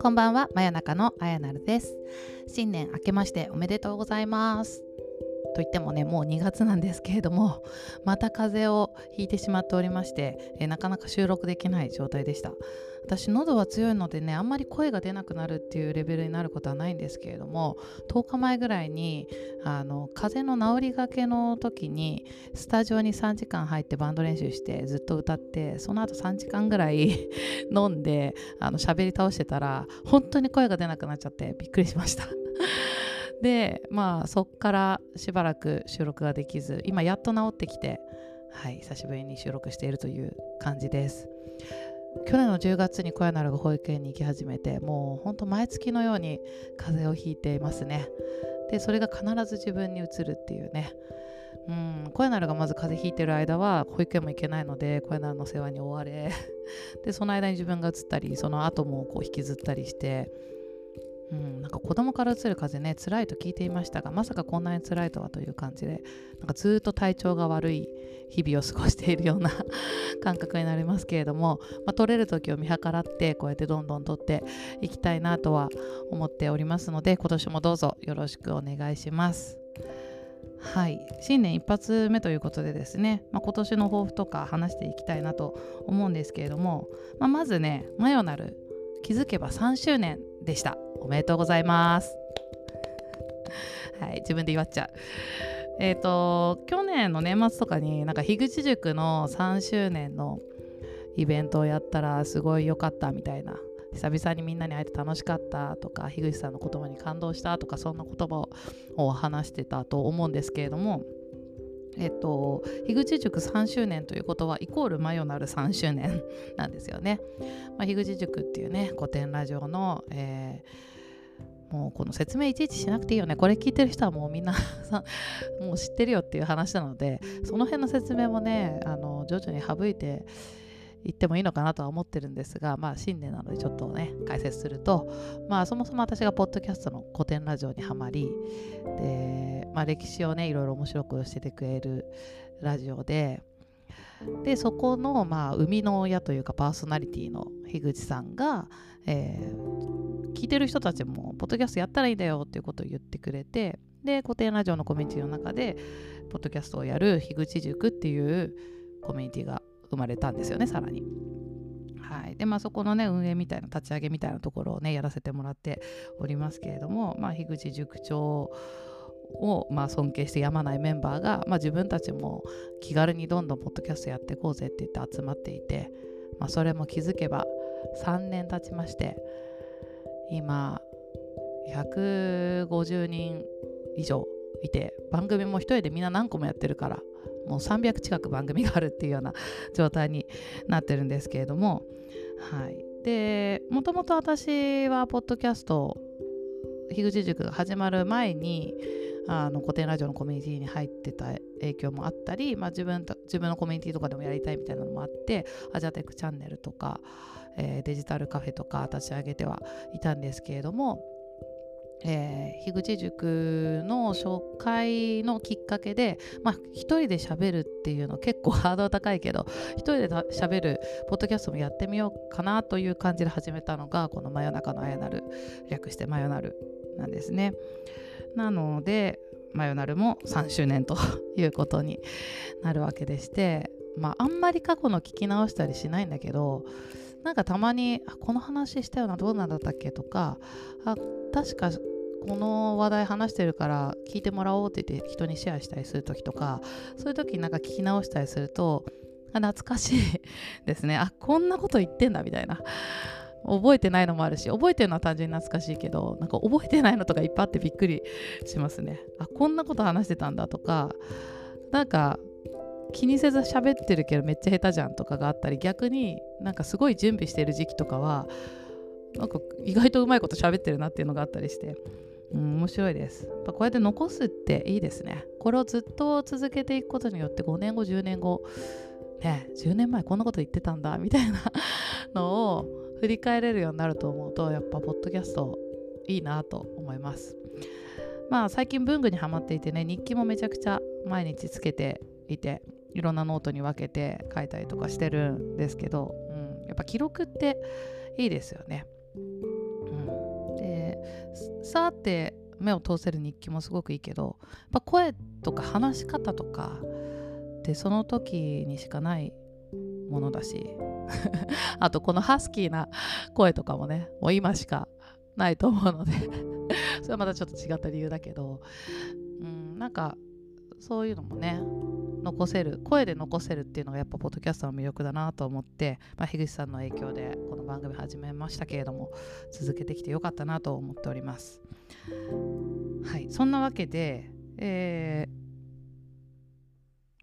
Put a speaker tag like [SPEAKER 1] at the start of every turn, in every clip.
[SPEAKER 1] こんばんは、真夜中のあやなるです。新年明けましておめでとうございます。といってもねもう2月なんですけれどもまた風邪をひいてしまっておりましてえなかなか収録できない状態でした私喉は強いのでねあんまり声が出なくなるっていうレベルになることはないんですけれども10日前ぐらいにあの風邪の治りがけの時にスタジオに3時間入ってバンド練習してずっと歌ってその後3時間ぐらい 飲んであの喋り倒してたら本当に声が出なくなっちゃってびっくりしました。でまあそっからしばらく収録ができず今やっと治ってきてはい久しぶりに収録しているという感じです。去年の10月に小屋なるが保育園に行き始めてもうほんと毎月のように風邪をひいていますね。でそれが必ず自分に移るっていうね。うん小屋なるがまず風邪ひいてる間は保育園も行けないので小屋なるの世話に追われ。でその間に自分が移ったりその後もこう引きずったりして。うん、なんか子供からうつる風邪ね辛いと聞いていましたがまさかこんなに辛いとはという感じでなんかずっと体調が悪い日々を過ごしているような感覚になりますけれども、まあ、取れる時を見計らってこうやってどんどん取っていきたいなとは思っておりますので今年もどうぞよろしくお願いします。はい新年一発目ということでですね、まあ、今年の抱負とか話していきたいなと思うんですけれども、まあ、まずね「マヨナル気づけば3周年でした。おめでとうございます。はい自分で祝っちゃう。えっ、ー、と去年の年末とかになんか樋口塾の3周年のイベントをやったらすごい良かったみたいな。久々にみんなに会えて楽しかったとか樋口さんの言葉に感動したとかそんな言葉を話してたと思うんですけれどもえっと、樋口塾3周年ということはイコールマヨナル3周年なんですよね。まあ、樋口塾っていうね古典ラジオの、えー、もうこの説明いちいちしなくていいよねこれ聞いてる人はもうみんな もう知ってるよっていう話なのでその辺の説明もねあの徐々に省いて言ってもいいのかなとは思ってるんですが、まあ、新年なのでちょっとね解説すると、まあ、そもそも私がポッドキャストの古典ラジオにはまりで、まあ、歴史をねいろいろ面白くしててくれるラジオででそこの、まあ、生みの親というかパーソナリティの樋口さんが、えー、聞いてる人たちもポッドキャストやったらいいんだよっていうことを言ってくれてで古典ラジオのコミュニティの中でポッドキャストをやる樋口塾っていうコミュニティが生まれたんですよねさらに。はい、でまあそこのね運営みたいな立ち上げみたいなところをねやらせてもらっておりますけれども、まあ、樋口塾長をまあ尊敬してやまないメンバーが、まあ、自分たちも気軽にどんどんポッドキャストやっていこうぜって言って集まっていて、まあ、それも気づけば3年経ちまして今150人以上いて番組も一人でみんな何個もやってるからもう300近く番組があるっていうような状態になってるんですけれども、はい、でもともと私はポッドキャスト樋口塾が始まる前にあの古典ラジオのコミュニティに入ってた影響もあったり、まあ、自分自分のコミュニティとかでもやりたいみたいなのもあってアジアテックチャンネルとか、えー、デジタルカフェとか立ち上げてはいたんですけれどもえー、樋口塾の紹介のきっかけで、まあ、一人で喋るっていうの結構ハードル高いけど一人で喋るポッドキャストもやってみようかなという感じで始めたのがこの「真夜中のあやなる」略して「真夜なる」なんですね。なので「真夜なる」も3周年ということになるわけでしてまああんまり過去の聞き直したりしないんだけどなんかたまにこの話したようなどうなんだったっけとかあ確かこの話題話してるから聞いてもらおうって言って人にシェアしたりする時とかそういう時になんか聞き直したりすると懐かしい ですね。あこんなこと言ってんだみたいな。覚えてないのもあるし覚えてるのは単純に懐かしいけどなんか覚えてないのとかいっぱいあってびっくりしますね。あこんなこと話してたんだとかなんか気にせず喋ってるけどめっちゃ下手じゃんとかがあったり逆になんかすごい準備してる時期とかはなんか意外とうまいこと喋ってるなっていうのがあったりして。うん、面白いです。こうやって残すっていいですね。これをずっと続けていくことによって5年後、10年後、ね、10年前こんなこと言ってたんだみたいなのを振り返れるようになると思うと、やっぱポッドキャストいいなと思います。まあ最近文具にはまっていてね、日記もめちゃくちゃ毎日つけていて、いろんなノートに分けて書いたりとかしてるんですけど、うん、やっぱ記録っていいですよね。さーって目を通せる日記もすごくいいけどや声とか話し方とかってその時にしかないものだし あとこのハスキーな声とかもねもう今しかないと思うのでそれはまたちょっと違った理由だけど、うん、なんかそういうのもね残せる声で残せるっていうのがやっぱポッドキャストの魅力だなと思って、まあ、樋口さんの影響でこの番組始めましたけれども続けてきてよかったなと思っておりますはいそんなわけで、え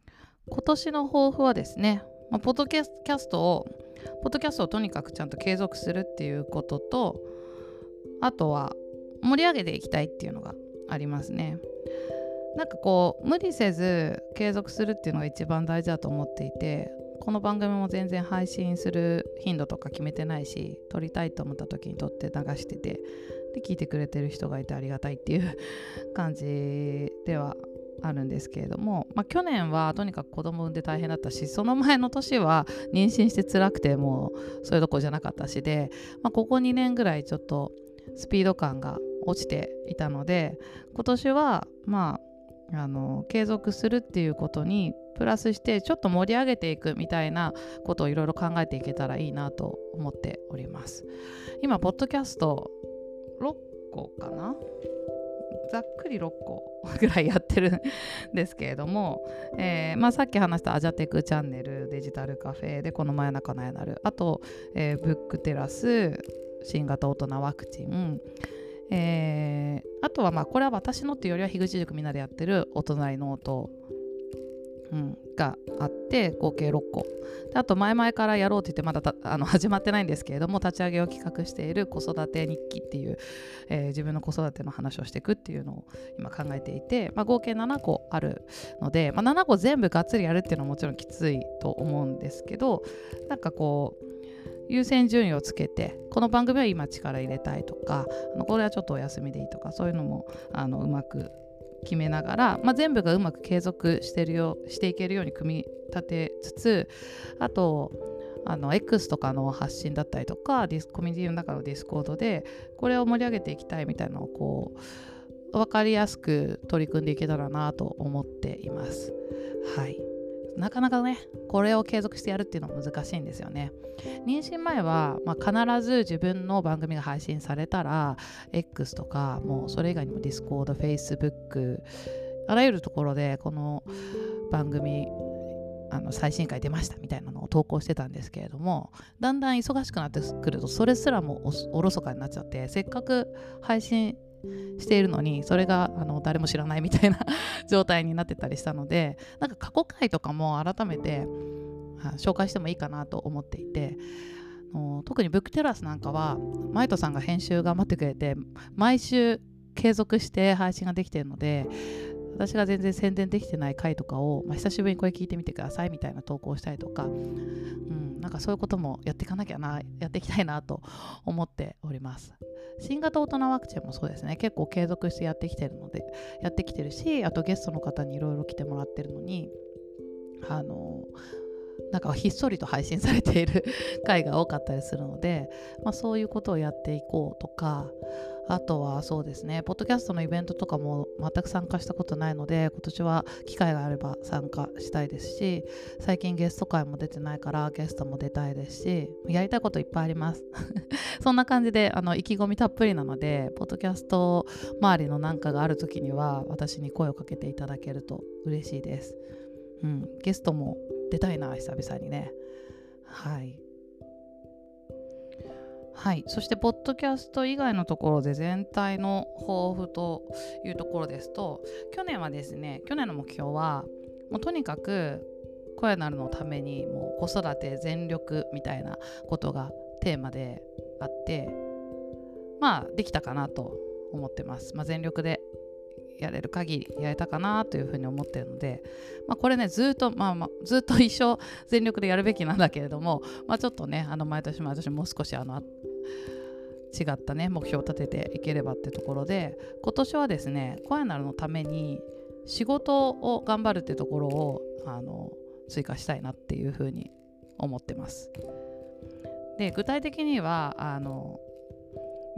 [SPEAKER 1] ー、今年の抱負はですね、まあ、ポッドキャストをポッドキャストをとにかくちゃんと継続するっていうこととあとは盛り上げていきたいっていうのがありますね。なんかこう無理せず継続するっていうのが一番大事だと思っていてこの番組も全然配信する頻度とか決めてないし撮りたいと思った時に撮って流しててで聞いてくれてる人がいてありがたいっていう 感じではあるんですけれども、まあ、去年はとにかく子供産んで大変だったしその前の年は妊娠して辛くてもうそれどころじゃなかったしで、まあ、ここ2年ぐらいちょっとスピード感が落ちていたので今年はまああの継続するっていうことにプラスしてちょっと盛り上げていくみたいなことをいろいろ考えていけたらいいなと思っております。今ポッドキャスト6個かな？ざっくり6個ぐらいやってるんですけれども、えーまあ、さっき話したアジャテクチャンネルデジタルカフェでこの真夜中のやなる。あと、えー、ブックテラス新型大人ワクチンえー、あとはまあこれは私のっていうよりは樋口塾みんなでやってるお隣ノート、うん、があって合計6個。であと前々からやろうって言ってまだあの 始まってないんですけれども立ち上げを企画している子育て日記っていう、えー、自分の子育ての話をしていくっていうのを今考えていて、まあ、合計7個あるので、まあ、7個全部がっつりやるっていうのはもちろんきついと思うんですけどなんかこう優先順位をつけてこの番組は今力入れたいとかあのこれはちょっとお休みでいいとかそういうのもあのうまく決めながら、まあ、全部がうまく継続してるよしていけるように組み立てつつあとあの X とかの発信だったりとかディスコミュニティの中の Discord でこれを盛り上げていきたいみたいなのをこう分かりやすく取り組んでいけたらなと思っています。はいなかなかねこれを継続してやるっていうのは難しいんですよね。妊娠前は、まあ、必ず自分の番組が配信されたら X とかもうそれ以外にも Discord、Facebook あらゆるところでこの番組あの最新回出ましたみたいなのを投稿してたんですけれどもだんだん忙しくなってくるとそれすらもおろそかになっちゃってせっかく配信しているのにそれがあの誰も知らないみたいな 状態になってたりしたのでなんか過去回とかも改めて紹介してもいいかなと思っていて特にブックテラスなんかはマイトさんが編集頑張ってくれて毎週継続して配信ができているので私が全然宣伝できてない回とかを、まあ、久しぶりにこれ聞いてみてくださいみたいな投稿したりとか、うん、なんかそういうこともやっていかなきゃなやっていきたいなと思っております。新型大人ワクチンもそうですね。結構継続してやってきてるのでやってきてるしあとゲストの方にいろいろ来てもらってるのにあのなんかひっそりと配信されている 回が多かったりするので、まあ、そういうことをやっていこうとかあとはそうですね、ポッドキャストのイベントとかも全く参加したことないので、今年は機会があれば参加したいですし、最近ゲスト会も出てないからゲストも出たいですし、やりたいこといっぱいあります。そんな感じであの意気込みたっぷりなので、ポッドキャスト周りのなんかがある時には私に声をかけていただけると嬉しいです。うん、ゲストも出たいな、久々にね。はい。はい、そしてポッドキャスト以外のところで全体の抱負というところですと去年はですね去年の目標はもうとにかく声なるのためにもう子育て全力みたいなことがテーマであってまあできたかなと思ってます、まあ、全力でやれる限りやれたかなというふうに思ってるので、まあ、これねずっと、まあまあ、ずっと一生全力でやるべきなんだけれども、まあ、ちょっとねあの毎年毎年もう少しあの違ったね目標を立てていければってところで今年はですねコアナルのために仕事を頑張るってところをあの追加したいなっていうふうに思ってます。で具体的にはあの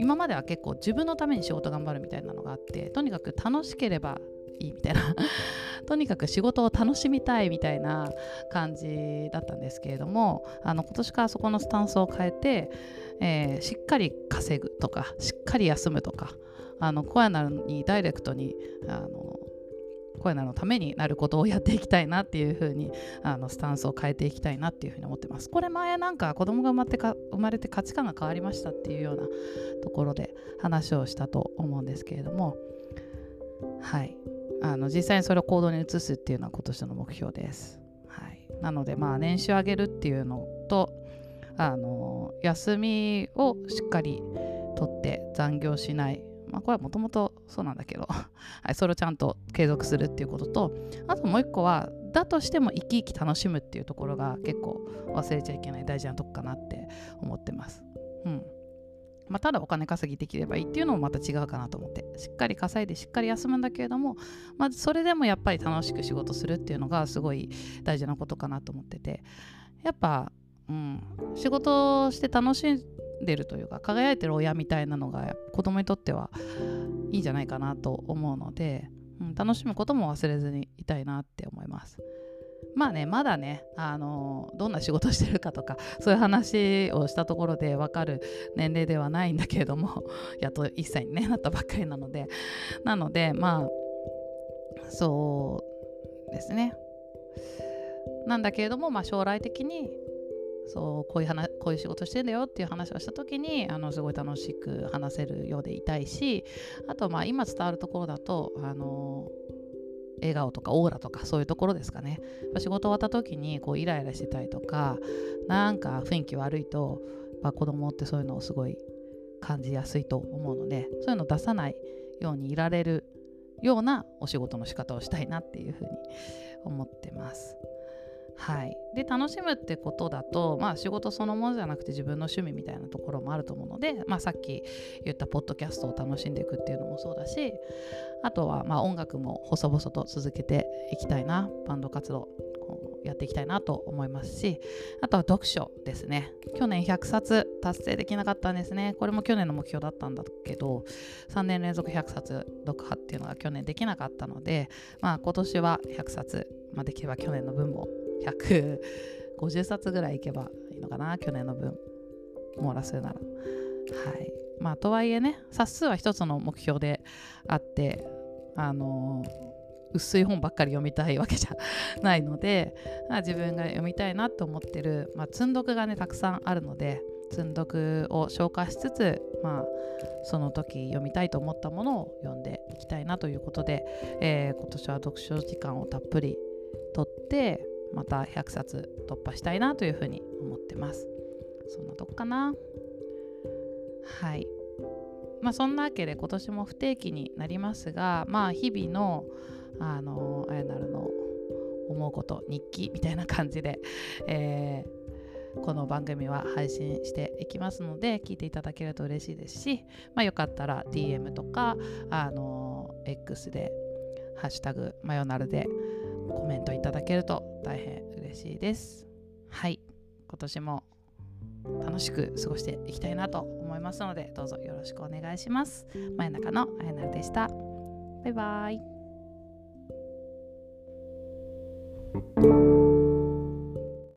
[SPEAKER 1] 今までは結構自分のために仕事頑張るみたいなのがあってとにかく楽しければいいみたいな とにかく仕事を楽しみたいみたいな感じだったんですけれどもあの今年からそこのスタンスを変えて、えー、しっかり稼ぐとかしっかり休むとかあのコアなのにダイレクトにあの声なのためになることをやっていきたいなっていうふうにあのスタンスを変えていきたいなっていうふうに思ってます。これ前なんか子供が生まれてか生まれて価値観が変わりましたっていうようなところで話をしたと思うんですけれどもはいあの実際にそれを行動に移すっていうのは今年の目標です。はい、なのでまあ年収上げるっていうのとあの休みをしっかりとって残業しないまあ、これはもともとそうなんだけど はい、それをちゃんと継続するっていうこととあともう一個はだとしても生き生き楽しむっていうところが結構忘れちゃいけない大事なとこかなって思ってます。うんまあ、ただお金稼ぎできればいいっていうのもまた違うかなと思ってしっかり稼いでしっかり休むんだけれども、まあ、それでもやっぱり楽しく仕事するっていうのがすごい大事なことかなと思っててやっぱ、うん、仕事して楽しいでるというか輝いてる親みたいなのが子供にとってはいいんじゃないかなと思うので、うん、楽しむことも忘れずにいたいなって思います。まあねまだねあのどんな仕事してるかとか そういう話をしたところで分かる年齢ではないんだけれども やっと1歳に、ね、なったばっかりなのでなのでまあそうですねなんだけれども、まあ、将来的にそうこういう話こういう仕事してんだよっていう話をした時にあのすごい楽しく話せるようでいたいしあとまあ今伝わるところだとあの笑顔とかオーラとかそういうところですかね仕事終わった時にこうイライラしてたりとかなんか雰囲気悪いと、まあ、子供ってそういうのをすごい感じやすいと思うのでそういうのを出さないようにいられるようなお仕事の仕方をしたいなっていうふうに思ってます。はい、で楽しむってことだと、まあ、仕事そのものじゃなくて自分の趣味みたいなところもあると思うので、まあ、さっき言ったポッドキャストを楽しんでいくっていうのもそうだしあとはま音楽も細々と続けていきたいなバンド活動やっていきたいなと思いますしあとは読書ですね。去年100冊達成できなかったんですね。これも去年の目標だったんだけど3年連続100冊読破っていうのが去年できなかったのでまあ今年は100冊、まあ、できれば去年の分も150冊ぐらいいけばいいのかな去年の分。網羅するなら。はい。まあとはいえね冊数は一つの目標であってあの薄い本ばっかり読みたいわけじゃないので、まあ、自分が読みたいなと思ってる、まあ、積んどくがねたくさんあるので積んどくを消化しつつ、まあ、その時読みたいと思ったものを読んでいきたいなということで、えー、今年は読書時間をたっぷりとってまた100冊突破したいなというふうに思ってます。そんなとこかな。はい。まあそんなわけで今年も不定期になりますがまあ日々のあのあやなるの思うこと日記みたいな感じで、えー、この番組は配信していきますので聞いていただけると嬉しいですし、まあ、よかったら DM とかあの X で「ハッシュタグマヨナル」でコメントいただけると大変嬉しいです。はい、今年も楽しく過ごしていきたいなと思いますのでどうぞよろしくお願いします。真夜中のあやなるでした。バイバイ。